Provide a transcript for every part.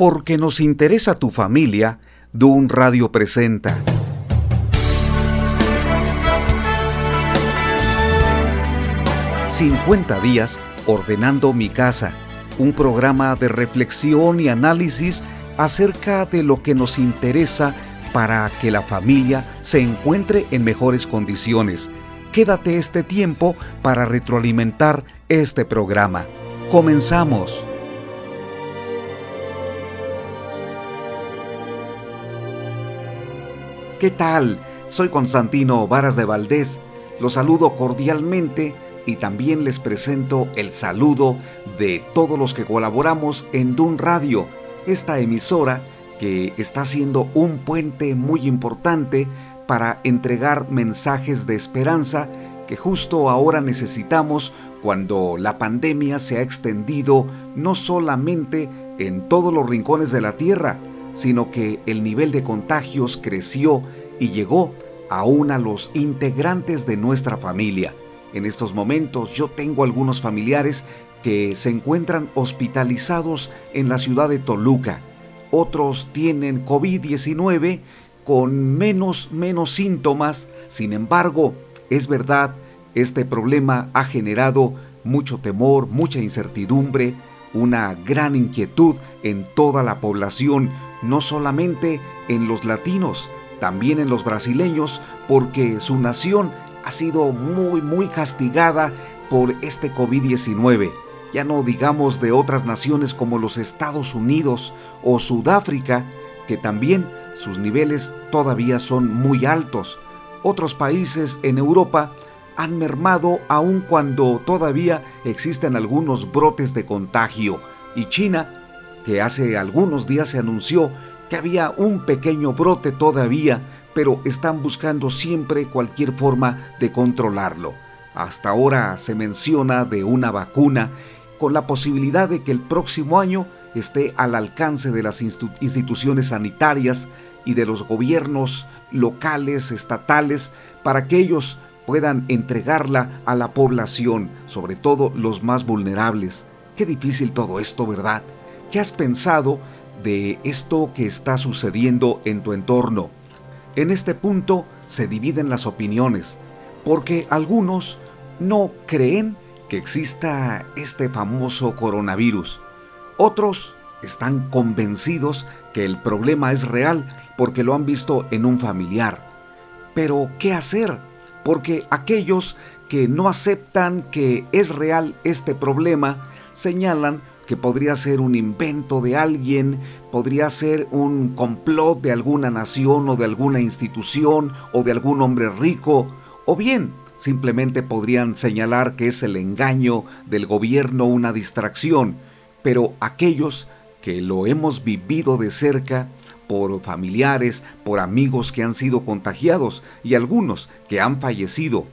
Porque nos interesa tu familia, Dun Radio presenta. ...50 días ordenando mi casa... ...un programa de reflexión y análisis... ...acerca de lo que nos interesa... ...para que la familia se encuentre en mejores condiciones... ...quédate este tiempo para retroalimentar este programa... ...comenzamos... ¿Qué tal? Soy Constantino Varas de Valdés. Los saludo cordialmente y también les presento el saludo de todos los que colaboramos en Dun Radio, esta emisora que está siendo un puente muy importante para entregar mensajes de esperanza que justo ahora necesitamos cuando la pandemia se ha extendido no solamente en todos los rincones de la Tierra, sino que el nivel de contagios creció y llegó aún a los integrantes de nuestra familia. En estos momentos yo tengo algunos familiares que se encuentran hospitalizados en la ciudad de Toluca. Otros tienen COVID-19 con menos, menos síntomas. Sin embargo, es verdad, este problema ha generado mucho temor, mucha incertidumbre, una gran inquietud en toda la población no solamente en los latinos, también en los brasileños, porque su nación ha sido muy, muy castigada por este COVID-19. Ya no digamos de otras naciones como los Estados Unidos o Sudáfrica, que también sus niveles todavía son muy altos. Otros países en Europa han mermado aun cuando todavía existen algunos brotes de contagio. Y China que hace algunos días se anunció que había un pequeño brote todavía, pero están buscando siempre cualquier forma de controlarlo. Hasta ahora se menciona de una vacuna con la posibilidad de que el próximo año esté al alcance de las instituciones sanitarias y de los gobiernos locales, estatales, para que ellos puedan entregarla a la población, sobre todo los más vulnerables. Qué difícil todo esto, ¿verdad? ¿Qué has pensado de esto que está sucediendo en tu entorno? En este punto se dividen las opiniones, porque algunos no creen que exista este famoso coronavirus. Otros están convencidos que el problema es real porque lo han visto en un familiar. Pero, ¿qué hacer? Porque aquellos que no aceptan que es real este problema señalan que podría ser un invento de alguien, podría ser un complot de alguna nación o de alguna institución o de algún hombre rico, o bien simplemente podrían señalar que es el engaño del gobierno, una distracción, pero aquellos que lo hemos vivido de cerca, por familiares, por amigos que han sido contagiados y algunos que han fallecido,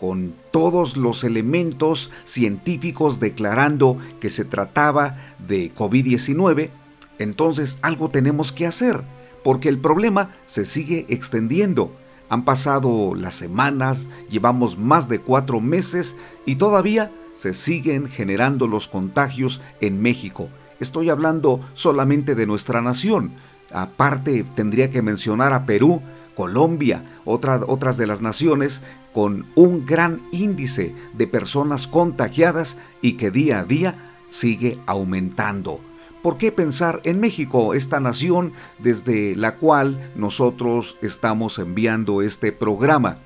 con todos los elementos científicos declarando que se trataba de COVID-19, entonces algo tenemos que hacer, porque el problema se sigue extendiendo. Han pasado las semanas, llevamos más de cuatro meses y todavía se siguen generando los contagios en México. Estoy hablando solamente de nuestra nación. Aparte, tendría que mencionar a Perú, Colombia, otras de las naciones con un gran índice de personas contagiadas y que día a día sigue aumentando. ¿Por qué pensar en México, esta nación desde la cual nosotros estamos enviando este programa?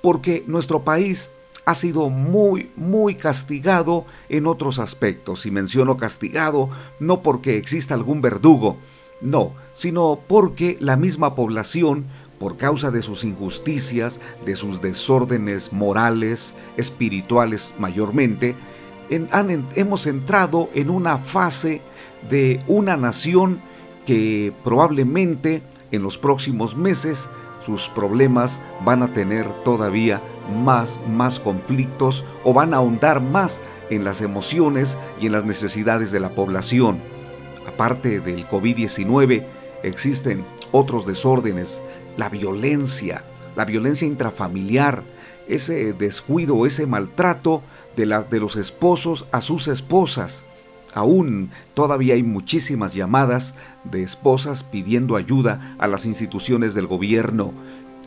Porque nuestro país ha sido muy, muy castigado en otros aspectos. Y menciono castigado no porque exista algún verdugo, no, sino porque la misma población por causa de sus injusticias, de sus desórdenes morales, espirituales mayormente, hemos entrado en una fase de una nación que probablemente en los próximos meses sus problemas van a tener todavía más, más conflictos o van a ahondar más en las emociones y en las necesidades de la población. Aparte del COVID-19, existen otros desórdenes la violencia, la violencia intrafamiliar, ese descuido, ese maltrato de, los esposos a sus esposas. Aún todavía hay muchísimas llamadas de esposas pidiendo ayuda a las instituciones del gobierno.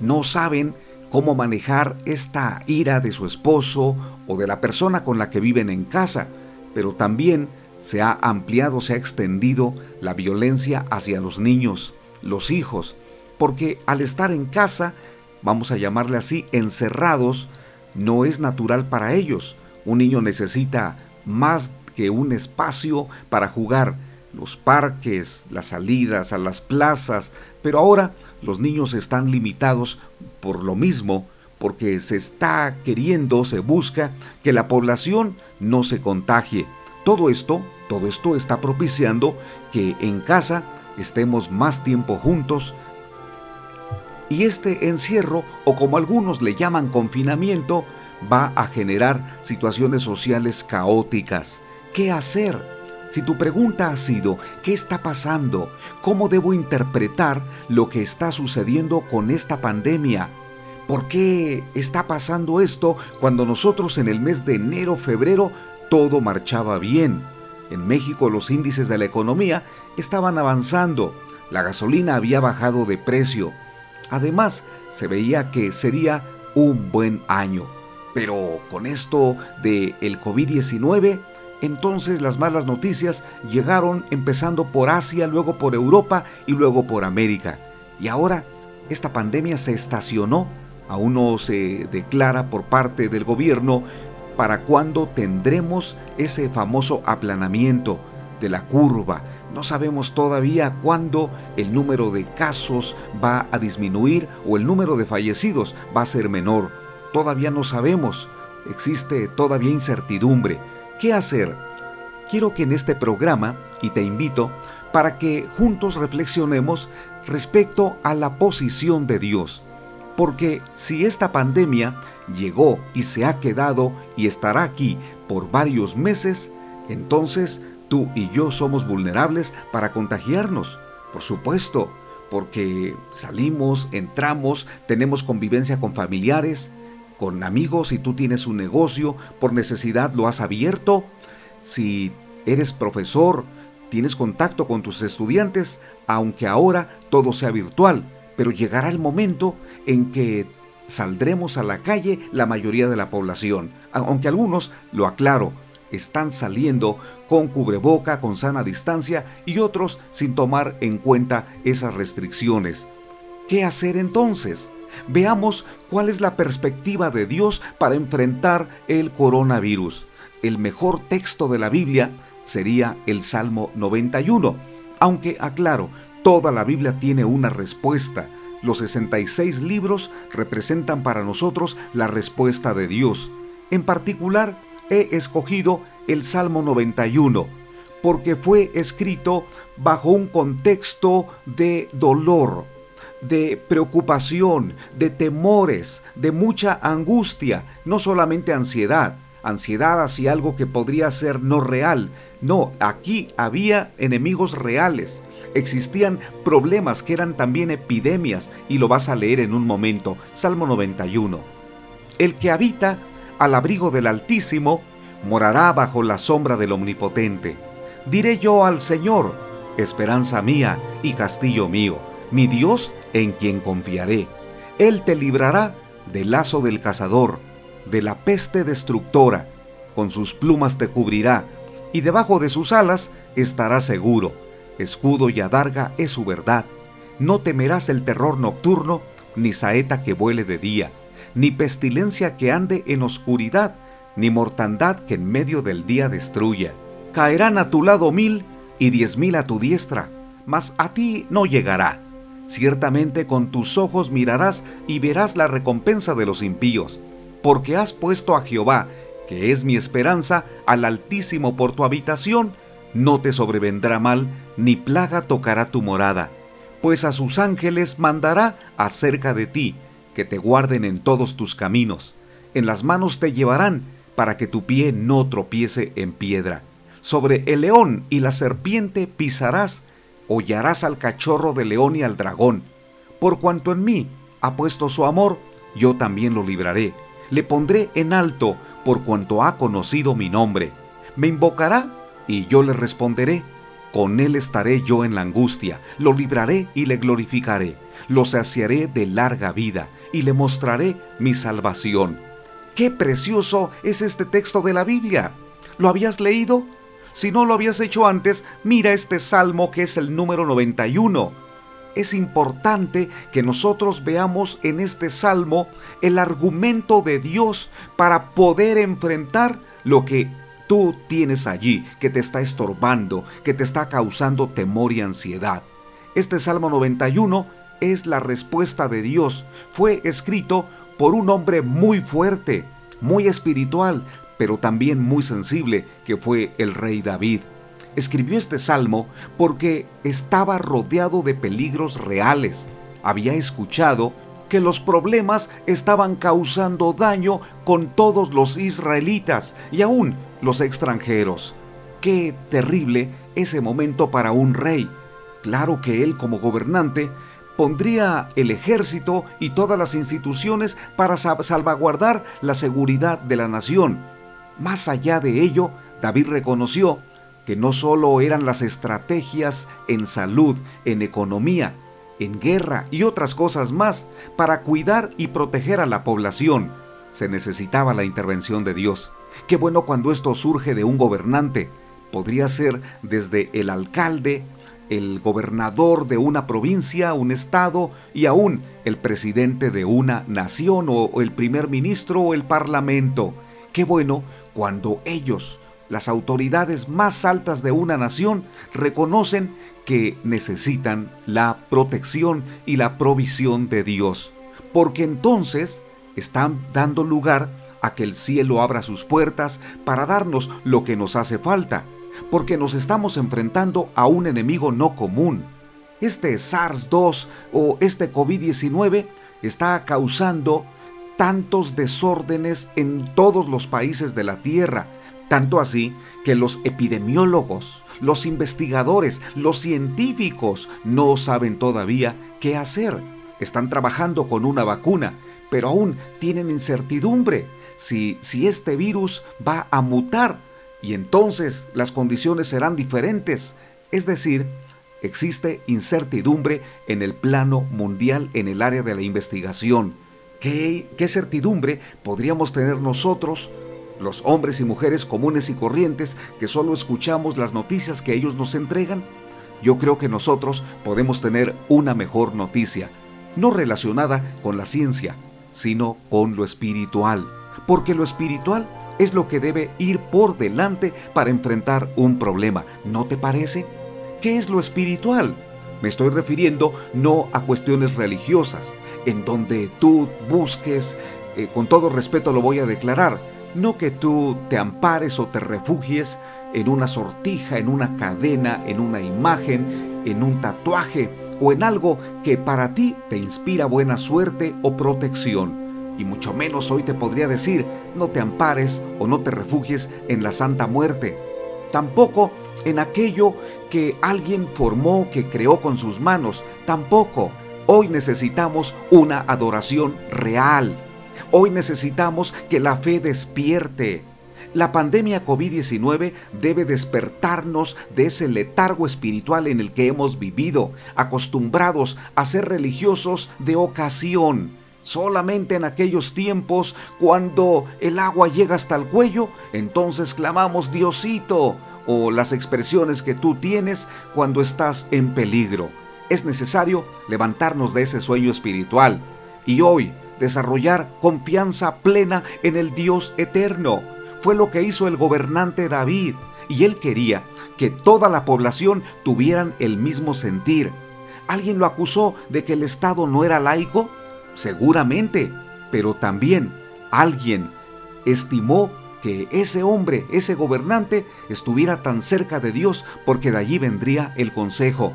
No saben cómo manejar esta ira de su esposo o de la persona con la que viven en casa, pero también se ha ampliado, se ha extendido la violencia hacia los niños, los hijos, porque al estar en casa, vamos a llamarle así, encerrados, no es natural para ellos. Un niño necesita más que un espacio para jugar, los parques, las salidas a las plazas, pero ahora los niños están limitados por lo mismo, porque se está queriendo, se busca que la población no se contagie. Todo esto, todo esto está propiciando que en casa estemos más tiempo juntos, y este encierro, o como algunos le llaman confinamiento, va a generar situaciones sociales caóticas. ¿Qué hacer? Si tu pregunta ha sido, ¿qué está pasando? ¿Cómo debo interpretar lo que está sucediendo con esta pandemia? ¿Por qué está pasando esto cuando nosotros en el mes de enero, febrero, todo marchaba bien? En México los índices de la economía estaban avanzando, la gasolina había bajado de precio. Además, se veía que sería un buen año. Pero con esto de el COVID-19, entonces las malas noticias llegaron empezando por Asia, luego por Europa y luego por América. Y ahora esta pandemia se estacionó, aún no se declara por parte del gobierno para cuándo tendremos ese famoso aplanamiento de la curva. No sabemos todavía cuándo el número de casos va a disminuir o el número de fallecidos va a ser menor. Todavía no sabemos. Existe todavía incertidumbre. ¿Qué hacer? Quiero que en este programa, y te invito, para que juntos reflexionemos respecto a la posición de Dios. Porque si esta pandemia llegó y se ha quedado y estará aquí por varios meses, entonces tú y yo somos vulnerables para contagiarnos. Por supuesto, porque salimos, entramos, tenemos convivencia con familiares, con amigos, si tú tienes un negocio, por necesidad lo has abierto, si eres profesor, tienes contacto con tus estudiantes, aunque ahora todo sea virtual, pero llegará el momento en que saldremos a la calle la mayoría de la población, aunque algunos, lo aclaro, están saliendo con cubreboca, con sana distancia y otros sin tomar en cuenta esas restricciones. ¿Qué hacer entonces? Veamos cuál es la perspectiva de Dios para enfrentar el coronavirus. El mejor texto de la Biblia sería el Salmo 91, aunque aclaro, toda la Biblia tiene una respuesta. Los 66 libros representan para nosotros la respuesta de Dios. En particular, he escogido el Salmo 91 porque fue escrito bajo un contexto de dolor, de preocupación, de temores, de mucha angustia, no solamente ansiedad, ansiedad hacia algo que podría ser no real. No, aquí había enemigos reales. Existían problemas que eran también epidemias y lo vas a leer en un momento. Salmo 91. El que habita al abrigo del Altísimo morará bajo la sombra del Omnipotente. Diré yo al Señor, esperanza mía y castillo mío, mi Dios en quien confiaré. Él te librará del lazo del cazador, de la peste destructora, con sus plumas te cubrirá, y debajo de sus alas estarás seguro. Escudo y adarga es su verdad. No temerás el terror nocturno, ni saeta que vuele de día, ni pestilencia que ande en oscuridad, ni mortandad que en medio del día destruya. Caerán a tu lado mil y diez mil a tu diestra, mas a ti no llegará. Ciertamente con tus ojos mirarás y verás la recompensa de los impíos, porque has puesto a Jehová, que es mi esperanza, al Altísimo por tu habitación, no te sobrevendrá mal, ni plaga tocará tu morada, pues a sus ángeles mandará acerca de ti, que te guarden en todos tus caminos. En las manos te llevarán, para que tu pie no tropiece en piedra. Sobre el león y la serpiente pisarás, hollarás al cachorro de león y al dragón. Por cuanto en mí ha puesto su amor, yo también lo libraré. Le pondré en alto por cuanto ha conocido mi nombre. Me invocará Y yo le responderé, con él estaré yo en la angustia, lo libraré y le glorificaré, lo saciaré de larga vida y le mostraré mi salvación. Qué precioso es este texto de la Biblia. ¿Lo habías leído? Si no lo habías hecho antes, mira este salmo que es el número 91. Es importante que nosotros veamos en este salmo el argumento de Dios para poder enfrentar lo que tú tienes allí, que te está estorbando, que te está causando temor y ansiedad. Este Salmo 91 es la respuesta de Dios. Fue escrito por un hombre muy fuerte, muy espiritual, pero también muy sensible, que fue el rey David. Escribió este salmo porque estaba rodeado de peligros reales. Había escuchado que los problemas estaban causando daño con todos los israelitas y aún los extranjeros. Qué terrible ese momento para un rey. Claro que él como gobernante pondría el ejército y todas las instituciones para salvaguardar la seguridad de la nación. Más allá de ello, David reconoció que no solo eran las estrategias en salud, en economía, en guerra y otras cosas más para cuidar y proteger a la población, se necesitaba la intervención de Dios. Qué bueno cuando esto surge de un gobernante. Podría ser desde el alcalde el gobernador de una provincia, un estado y aún el presidente de una nación o, el primer ministro o el parlamento. Qué bueno cuando ellos, las autoridades más altas de una nación, reconocen que necesitan la protección y la provisión de Dios, porque entonces están dando lugar a que el cielo abra sus puertas para darnos lo que nos hace falta porque nos estamos enfrentando a un enemigo no común. Este SARS-2 o este COVID-19 está causando tantos desórdenes en todos los países de la Tierra, tanto así que los epidemiólogos, los investigadores, los científicos no saben todavía qué hacer. Están trabajando con una vacuna, pero aún tienen incertidumbre si, si este virus va a mutar y entonces las condiciones serán diferentes. Es decir, existe incertidumbre en el plano mundial en el área de la investigación. ¿Qué, ¿Qué, certidumbre podríamos tener nosotros, los hombres y mujeres comunes y corrientes, que solo escuchamos las noticias que ellos nos entregan? Yo creo que nosotros podemos tener una mejor noticia, no relacionada con la ciencia, sino con lo espiritual, porque lo espiritual es lo que debe ir por delante para enfrentar un problema. ¿No te parece? ¿Qué es lo espiritual? Me estoy refiriendo no a cuestiones religiosas, en donde tú busques, eh, con todo respeto lo voy a declarar, no que tú te ampares o te refugies en una sortija, en una cadena, en una imagen, en un tatuaje o en algo que para ti te inspira buena suerte o protección y mucho menos hoy te podría decir, no te ampares o no te refugies en la santa muerte. Tampoco en aquello que alguien formó, que creó con sus manos. Tampoco. Hoy necesitamos una adoración real. Hoy necesitamos que la fe despierte. La pandemia COVID-19 debe despertarnos de ese letargo espiritual en el que hemos vivido, acostumbrados a ser religiosos de ocasión Solamente en aquellos tiempos, cuando el agua llega hasta el cuello, entonces clamamos Diosito o las expresiones que tú tienes cuando estás en peligro. Es necesario levantarnos de ese sueño espiritual y hoy desarrollar confianza plena en el Dios eterno. Fue lo que hizo el gobernante David y él quería que toda la población tuvieran el mismo sentir. ¿Alguien lo acusó de que el Estado no era laico? Seguramente, pero también alguien estimó que ese hombre, ese gobernante, estuviera tan cerca de Dios porque de allí vendría el consejo.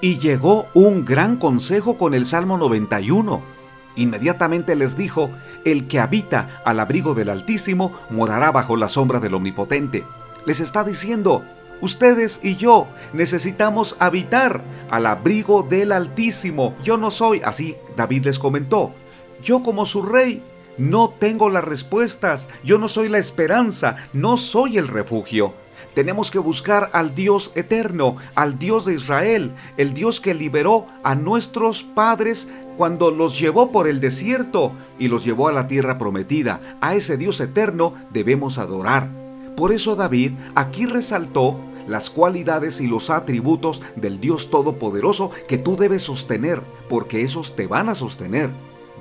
Y llegó un gran consejo con el Salmo 91. Inmediatamente les dijo, el que habita al abrigo del Altísimo morará bajo la sombra del Omnipotente. Les está diciendo, Ustedes y yo necesitamos habitar al abrigo del Altísimo. Yo no soy, así David les comentó, yo como su rey no tengo las respuestas, yo no soy la esperanza, no soy el refugio. Tenemos que buscar al Dios eterno, al Dios de Israel, el Dios que liberó a nuestros padres cuando los llevó por el desierto y los llevó a la tierra prometida. A ese Dios eterno debemos adorar. Por eso David aquí resaltó las cualidades y los atributos del Dios Todopoderoso que tú debes sostener, porque esos te van a sostener.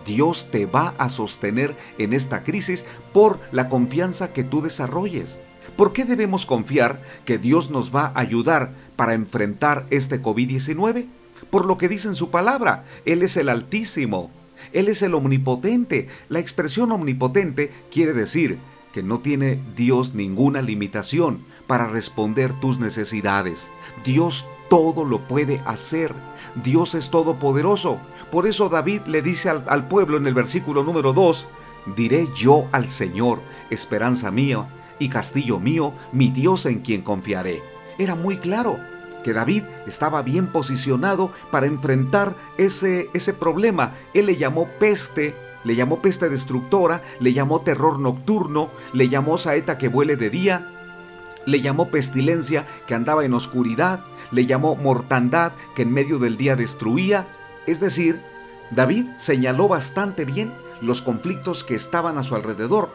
Dios te va a sostener en esta crisis por la confianza que tú desarrolles. ¿Por qué debemos confiar que Dios nos va a ayudar para enfrentar este COVID-19? Por lo que dice en su palabra, Él es el Altísimo, Él es el Omnipotente. La expresión omnipotente quiere decir que no tiene Dios ninguna limitación para responder tus necesidades. Dios todo lo puede hacer. Dios es todopoderoso. Por eso David le dice al, pueblo en el versículo número 2, diré yo al Señor, esperanza mía y castillo mío, mi Dios en quien confiaré. Era muy claro que David estaba bien posicionado para enfrentar ese, ese problema. Él le llamó peste, le llamó peste destructora, le llamó terror nocturno, le llamó saeta que vuele de día, le llamó pestilencia que andaba en oscuridad, le llamó mortandad que en medio del día destruía. Es decir, David señaló bastante bien los conflictos que estaban a su alrededor.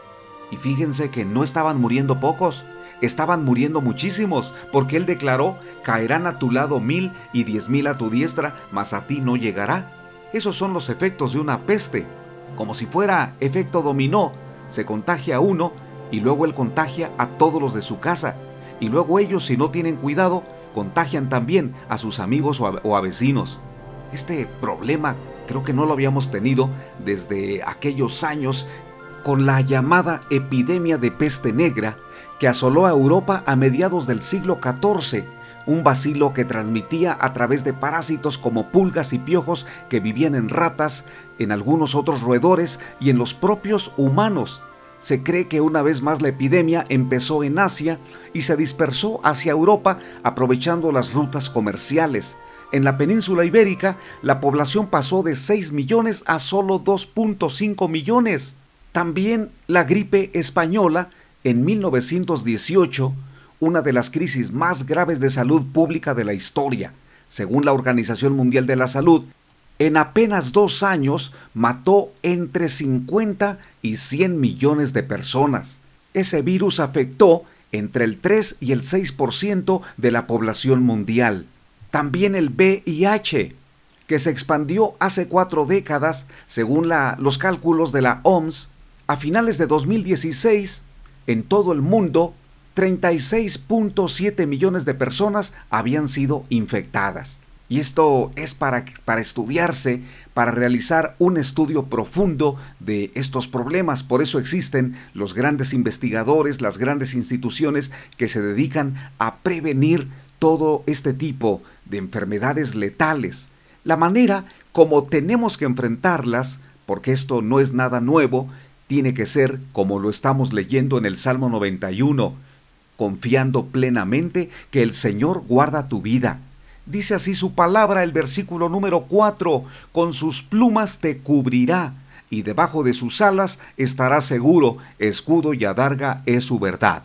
Y fíjense que no estaban muriendo pocos, estaban muriendo muchísimos, porque él declaró, caerán a tu lado mil y diez mil a tu diestra, mas a ti no llegará. Esos son los efectos de una peste, como si fuera efecto dominó, se contagia uno y luego él contagia a todos los de su casa. Y luego ellos, si no tienen cuidado, contagian también a sus amigos o a, vecinos. Este problema creo que no lo habíamos tenido desde aquellos años con la llamada epidemia de peste negra que asoló a Europa a mediados del siglo XIV, un vacilo que transmitía a través de parásitos como pulgas y piojos que vivían en ratas, en algunos otros roedores y en los propios humanos. Se cree que una vez más la epidemia empezó en Asia y se dispersó hacia Europa aprovechando las rutas comerciales. En la península ibérica, la población pasó de 6 millones a solo 2.5 millones. También la gripe española, en 1918, una de las crisis más graves de salud pública de la historia. Según la Organización Mundial de la Salud, en apenas dos años mató entre 50 y 100 millones de personas. Ese virus afectó entre el 3 y el 6% de la población mundial. También el VIH, que se expandió hace cuatro décadas, según los cálculos de la OMS, a finales de 2016, en todo el mundo, 36.7 millones de personas habían sido infectadas. Y esto es para, para estudiarse, para realizar un estudio profundo de estos problemas. Por eso existen los grandes investigadores, las grandes instituciones que se dedican a prevenir todo este tipo de enfermedades letales. La manera como tenemos que enfrentarlas, porque esto no es nada nuevo, tiene que ser como lo estamos leyendo en el Salmo 91, confiando plenamente que el Señor guarda tu vida Dice así su palabra el versículo número 4, con sus plumas te cubrirá y debajo de sus alas estará seguro, escudo y adarga es su verdad.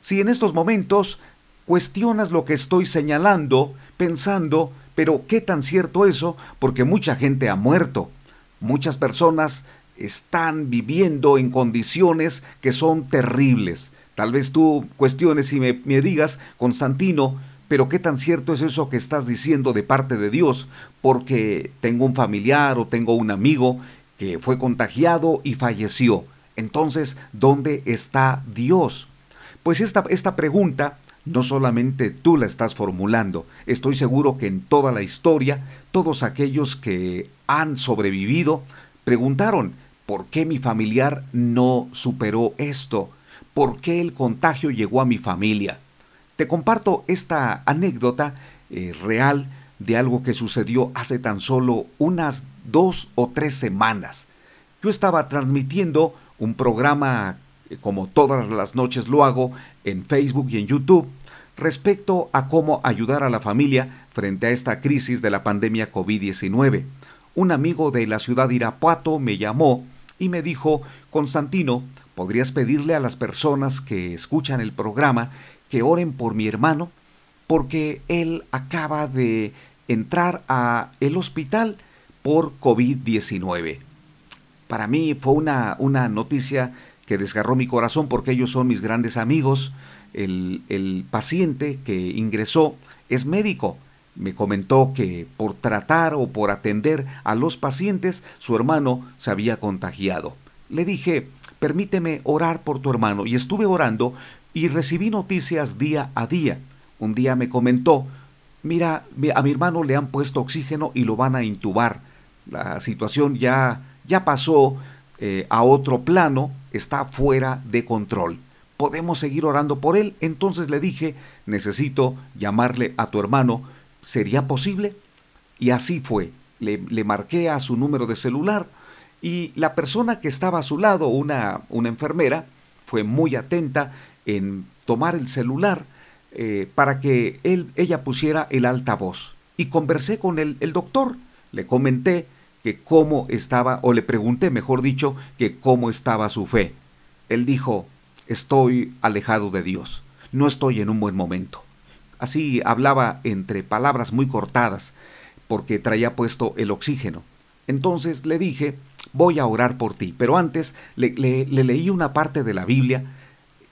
Si en estos momentos cuestionas lo que estoy señalando, pensando, pero ¿qué tan cierto eso? Porque mucha gente ha muerto. Muchas personas están viviendo en condiciones que son terribles. Tal vez tú cuestiones y me, me digas, Constantino, pero qué tan cierto es eso que estás diciendo de parte de Dios, porque tengo un familiar o tengo un amigo que fue contagiado y falleció. Entonces, ¿dónde está Dios? Pues esta, esta pregunta no solamente tú la estás formulando, estoy seguro que en toda la historia todos aquellos que han sobrevivido preguntaron, ¿por qué mi familiar no superó esto? ¿Por qué el contagio llegó a mi familia? Te comparto esta anécdota eh, real de algo que sucedió hace tan solo unas dos o tres semanas. Yo estaba transmitiendo un programa, eh, como todas las noches lo hago, en Facebook y en YouTube, respecto a cómo ayudar a la familia frente a esta crisis de la pandemia COVID-19. Un amigo de la ciudad de Irapuato me llamó y me dijo, Constantino, ¿podrías pedirle a las personas que escuchan el programa que oren por mi hermano porque él acaba de entrar a hospital por COVID-19. Para mí fue una, una noticia que desgarró mi corazón porque ellos son mis grandes amigos. El, el paciente que ingresó es médico. Me comentó que por tratar o por atender a los pacientes su hermano se había contagiado. Le dije, permíteme orar por tu hermano y estuve orando y recibí noticias día a día. Un día me comentó, mira, a mi hermano le han puesto oxígeno y lo van a intubar. La situación ya, ya pasó eh, a otro plano, está fuera de control. ¿Podemos seguir orando por él? Entonces le dije, necesito llamarle a tu hermano. ¿Sería posible? Y así fue. Le, le marqué a su número de celular y la persona que estaba a su lado, una, una enfermera, fue muy atenta en tomar el celular eh, para que él, ella pusiera el altavoz. Y conversé con el, el doctor. Le comenté que cómo estaba, o le pregunté, mejor dicho, que cómo estaba su fe. Él dijo, estoy alejado de Dios, no estoy en un buen momento. Así hablaba entre palabras muy cortadas, porque traía puesto el oxígeno. Entonces le dije, voy a orar por ti, pero antes le, le, le leí una parte de la Biblia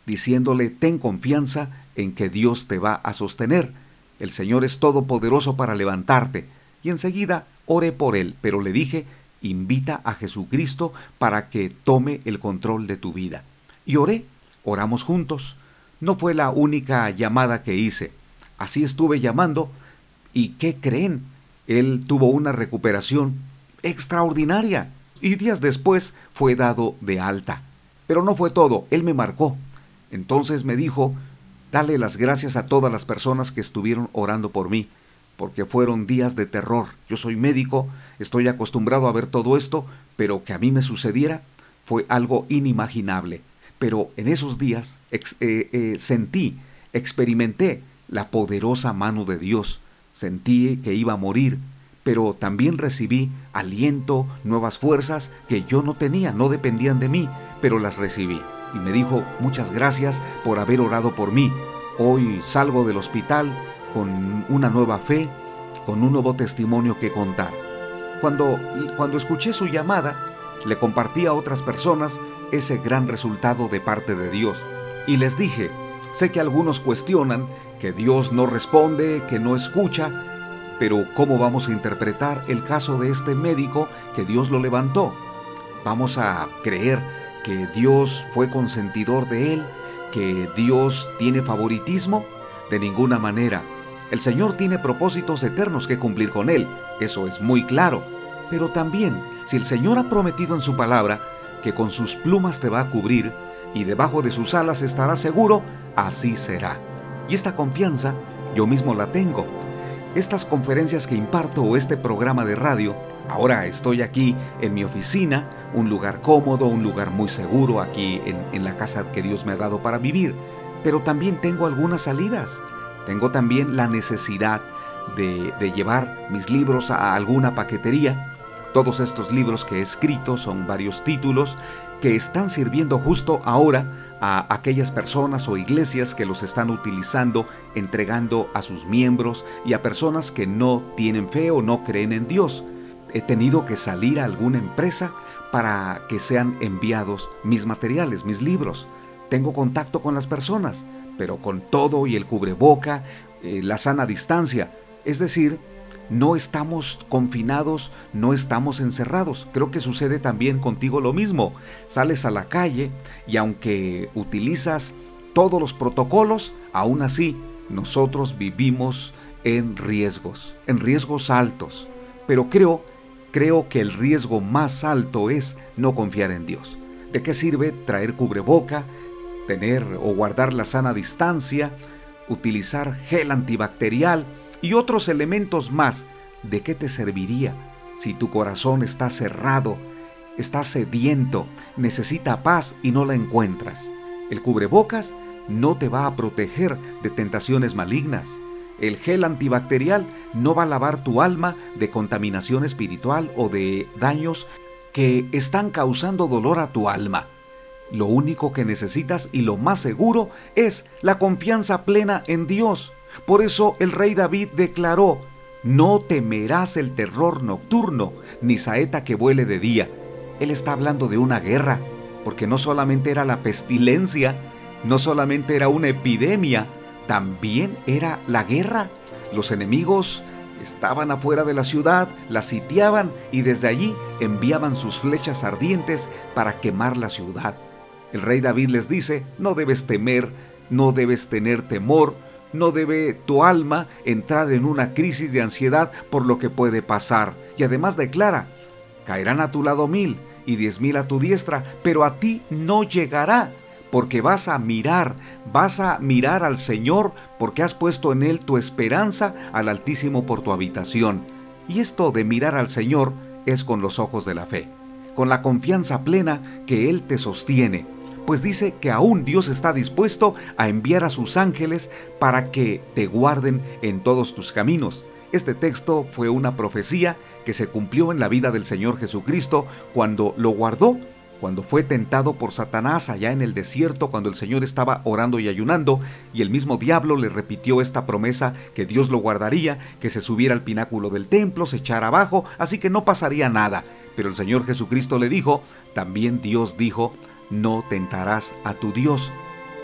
diciéndole, ten confianza en que Dios te va a sostener. El Señor es todopoderoso para levantarte. Y enseguida oré por él, pero le dije, invita a Jesucristo para que tome el control de tu vida. Y oré, oramos juntos. No fue la única llamada que hice. Así estuve llamando. ¿Y qué creen? Él tuvo una recuperación extraordinaria. Y días después fue dado de alta. Pero no fue todo, él me marcó. Entonces me dijo, dale las gracias a todas las personas que estuvieron orando por mí, porque fueron días de terror. Yo soy médico, estoy acostumbrado a ver todo esto, pero que a mí me sucediera fue algo inimaginable. Pero en esos días eh, eh, sentí, experimenté la poderosa mano de Dios, sentí que iba a morir, pero también recibí aliento, nuevas fuerzas que yo no tenía, no dependían de mí, pero las recibí y me dijo muchas gracias por haber orado por mí. Hoy salgo del hospital con una nueva fe, con un nuevo testimonio que contar. Cuando, cuando escuché su llamada, le compartí a otras personas ese gran resultado de parte de Dios. Y les dije, sé que algunos cuestionan que Dios no responde, que no escucha, pero ¿cómo vamos a interpretar el caso de este médico que Dios lo levantó? Vamos a creer que Dios fue consentidor de él, que Dios tiene favoritismo? De ninguna manera. El Señor tiene propósitos eternos que cumplir con él, eso es muy claro. Pero también, si el Señor ha prometido en su palabra que con sus plumas te va a cubrir y debajo de sus alas estará seguro, así será. Y esta confianza yo mismo la tengo. Estas conferencias que imparto o este programa de radio, ahora estoy aquí en mi oficina, un lugar cómodo, un lugar muy seguro aquí en, la casa que Dios me ha dado para vivir, pero también tengo algunas salidas. Tengo también la necesidad de, llevar mis libros a alguna paquetería. Todos estos libros que he escrito son varios títulos que están sirviendo justo ahora a aquellas personas o iglesias que los están utilizando, entregando a sus miembros y a personas que no tienen fe o no creen en Dios. He tenido que salir a alguna empresa para que sean enviados mis materiales, mis libros. Tengo contacto con las personas, pero con todo y el cubreboca, eh, la sana distancia. Es decir, no estamos confinados, no estamos encerrados. Creo que sucede también contigo lo mismo. Sales a la calle y aunque utilizas todos los protocolos, aún así nosotros vivimos en riesgos, en riesgos altos. Pero creo creo que el riesgo más alto es no confiar en Dios. ¿De qué sirve traer cubreboca, tener o guardar la sana distancia, utilizar gel antibacterial y otros elementos más? ¿De qué te serviría si tu corazón está cerrado, está sediento, necesita paz y no la encuentras? El cubrebocas no te va a proteger de tentaciones malignas el gel antibacterial no va a lavar tu alma de contaminación espiritual o de daños que están causando dolor a tu alma. Lo único que necesitas y lo más seguro es la confianza plena en Dios. Por eso el rey David declaró, no temerás el terror nocturno, ni saeta que vuele de día. Él está hablando de una guerra, porque no solamente era la pestilencia, no solamente era una epidemia, también era la guerra. Los enemigos estaban afuera de la ciudad, la sitiaban y desde allí enviaban sus flechas ardientes para quemar la ciudad. El rey David les dice, no debes temer, no debes tener temor, no debe tu alma entrar en una crisis de ansiedad por lo que puede pasar. Y además declara, caerán a tu lado mil y diez mil a tu diestra, pero a ti no llegará, porque vas a mirar, vas a mirar al Señor, porque has puesto en Él tu esperanza al Altísimo por tu habitación. Y esto de mirar al Señor es con los ojos de la fe, con la confianza plena que Él te sostiene, pues dice que aún Dios está dispuesto a enviar a sus ángeles para que te guarden en todos tus caminos. Este texto fue una profecía que se cumplió en la vida del Señor Jesucristo cuando lo guardó, cuando fue tentado por Satanás allá en el desierto, cuando el Señor estaba orando y ayunando, y el mismo diablo le repitió esta promesa que Dios lo guardaría, que se subiera al pináculo del templo, se echara abajo, así que no pasaría nada. Pero el Señor Jesucristo le dijo, también Dios dijo, no tentarás a tu Dios.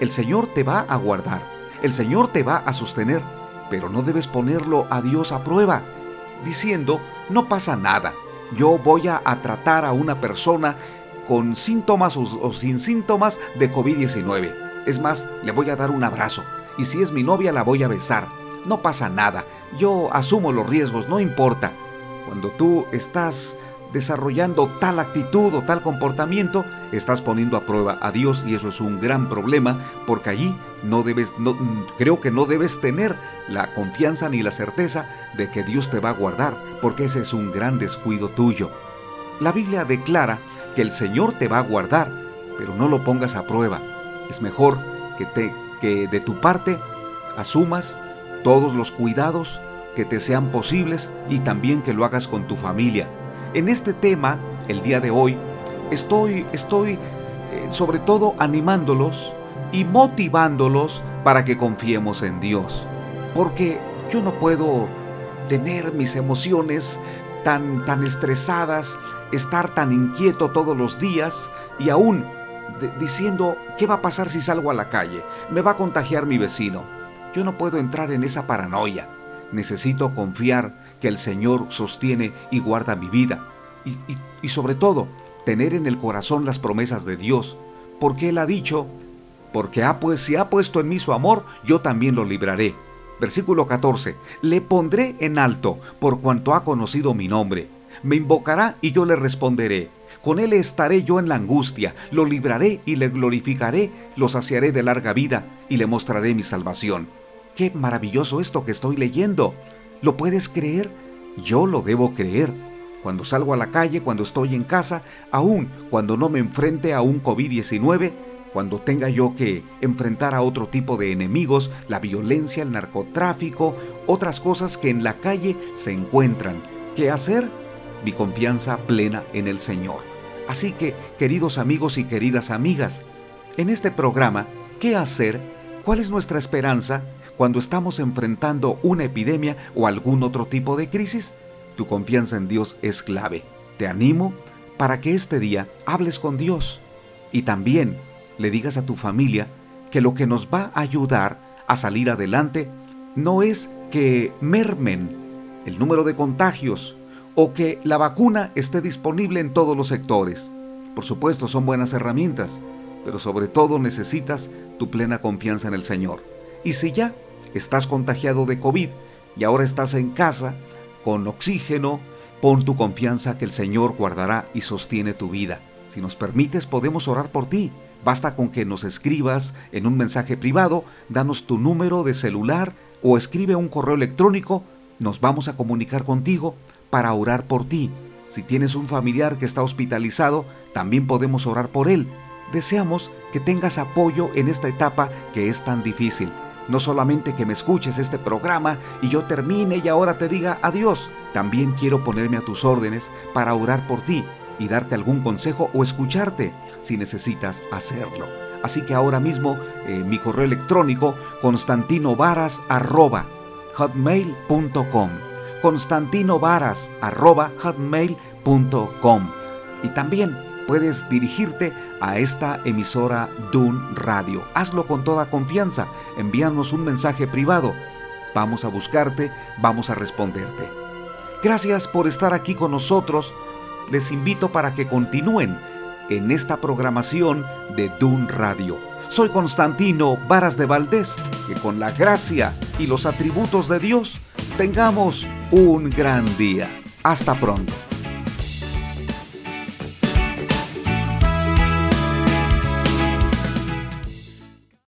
El Señor te va a guardar, el Señor te va a sostener, pero no debes ponerlo a Dios a prueba, diciendo, no pasa nada, yo voy a, tratar a una persona con síntomas o, sin síntomas de COVID-19. Es más, le voy a dar un abrazo, y si es mi novia la voy a besar. No pasa nada, yo asumo los riesgos, no importa. Cuando tú estás desarrollando tal actitud o tal comportamiento, estás poniendo a prueba a Dios y eso es un gran problema porque allí no debes, creo que no debes tener la confianza ni la certeza de que Dios te va a guardar porque ese es un gran descuido tuyo. La Biblia declara que el Señor te va a guardar, pero no lo pongas a prueba. Es mejor que, te, que de tu parte asumas todos los cuidados que te sean posibles y también que lo hagas con tu familia en este tema, el día de hoy, estoy, estoy eh, sobre todo animándolos y motivándolos para que confiemos en Dios. Porque yo no puedo tener mis emociones tan, tan estresadas, estar tan inquieto todos los días y aún diciendo, ¿qué va a pasar si salgo a la calle? ¿Me va a contagiar mi vecino? Yo no puedo entrar en esa paranoia. Necesito confiar que el Señor sostiene y guarda mi vida. Y, sobre todo, tener en el corazón las promesas de Dios, porque Él ha dicho, porque ha, pues, si ha puesto en mí su amor, yo también lo libraré. Versículo 14, le pondré en alto por cuanto ha conocido mi nombre. Me invocará y yo le responderé. Con él estaré yo en la angustia, lo libraré y le glorificaré, lo saciaré de larga vida y le mostraré mi salvación. Qué maravilloso esto que estoy leyendo. ¿Lo puedes creer? Yo lo debo creer. Cuando salgo a la calle, cuando estoy en casa, aún cuando no me enfrente a un COVID-19, cuando tenga yo que enfrentar a otro tipo de enemigos, la violencia, el narcotráfico, otras cosas que en la calle se encuentran. ¿Qué hacer? Mi confianza plena en el Señor. Así que, queridos amigos y queridas amigas, en este programa, ¿qué hacer? ¿Cuál es nuestra esperanza? cuando estamos enfrentando una epidemia o algún otro tipo de crisis, tu confianza en Dios es clave. Te animo para que este día hables con Dios y también le digas a tu familia que lo que nos va a ayudar a salir adelante no es que mermen el número de contagios o que la vacuna esté disponible en todos los sectores. Por supuesto, son buenas herramientas, pero sobre todo necesitas tu plena confianza en el Señor. Y si ya estás contagiado de COVID y ahora estás en casa con oxígeno, pon tu confianza que el Señor guardará y sostiene tu vida. Si nos permites, podemos orar por ti. Basta con que nos escribas en un mensaje privado, danos tu número de celular o escribe un correo electrónico. Nos vamos a comunicar contigo para orar por ti. Si tienes un familiar que está hospitalizado, también podemos orar por él. Deseamos que tengas apoyo en esta etapa que es tan difícil. No solamente que me escuches este programa y yo termine y ahora te diga adiós, también quiero ponerme a tus órdenes para orar por ti. Y darte algún consejo o escucharte si necesitas hacerlo. Así que ahora mismo eh, mi correo electrónico constantinovaras.hotmail.com constantinovaras.hotmail.com y también puedes dirigirte a esta emisora Dun Radio. Hazlo con toda confianza, envíanos un mensaje privado. Vamos a buscarte, vamos a responderte. Gracias por estar aquí con nosotros. Les invito para que continúen en esta programación de Dun Radio. Soy Constantino Varas de Valdés, que con la gracia y los atributos de Dios tengamos un gran día. Hasta pronto.